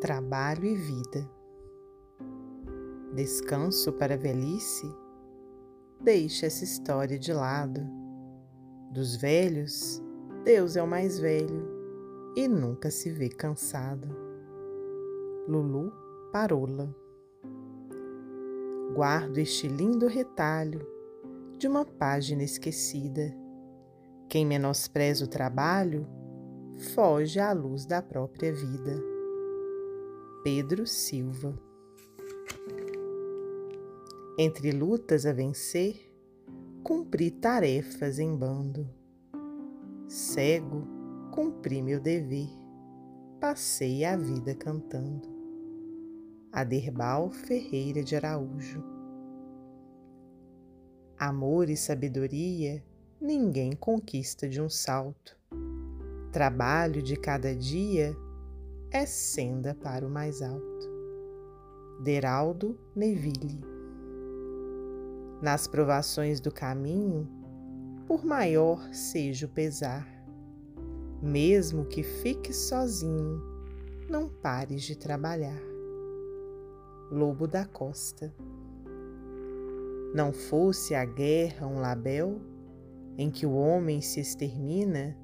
trabalho e vida. Descanso para a velhice? Deixe essa história de lado. Dos velhos, Deus é o mais velho e nunca se vê cansado. Lulu Parola Guardo este lindo retalho de uma página esquecida. Quem menospreza o trabalho foge à luz da própria vida. Pedro Silva. Entre lutas a vencer, cumpri tarefas em bando. Cego, cumpri meu dever, passei a vida cantando. Aderbal Ferreira de Araújo. Amor e sabedoria ninguém conquista de um salto. Trabalho de cada dia é senda para o mais alto. Deraldo Neville. Nas provações do caminho, por maior seja o pesar, mesmo que fique sozinho, não pares de trabalhar. Lobo da Costa. Não fosse a guerra um label em que o homem se extermina,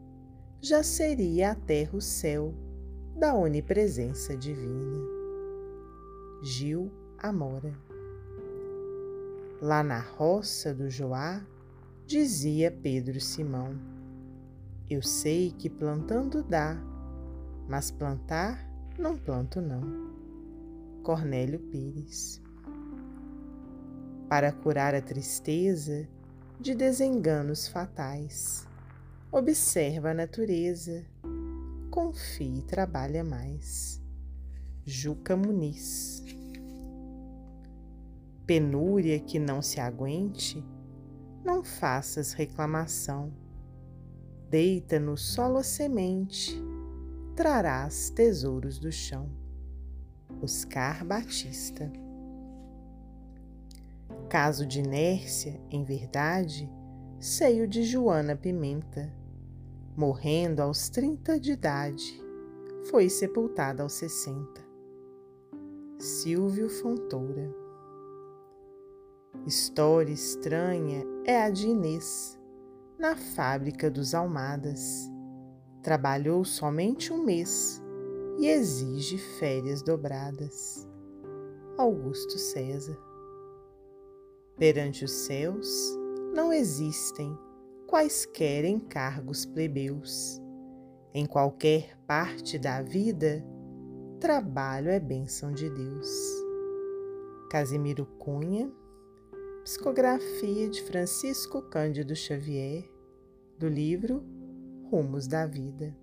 já seria a terra o céu da onipresença divina. Gil Amora. Lá na roça do Joá, dizia Pedro Simão: Eu sei que plantando dá, mas plantar não planto não. Cornélio Pires. Para curar a tristeza de desenganos fatais, observa a natureza confie e trabalha mais. Juca Muniz. Penúria que não se aguente, não faças reclamação. Deita no solo a semente, trarás tesouros do chão. Oscar Batista. Caso de inércia, em verdade, seio de Joana Pimenta morrendo aos 30 de idade, foi sepultada aos 60. Silvio Fontoura História estranha é a de Inês, na fábrica dos Almadas. Trabalhou somente um mês e exige férias dobradas. Augusto César Perante os céus não existem quaisquer encargos plebeus. Em qualquer parte da vida, trabalho é bênção de Deus. Casimiro Cunha, psicografia de Francisco Cândido Xavier, do livro Rumos da Vida.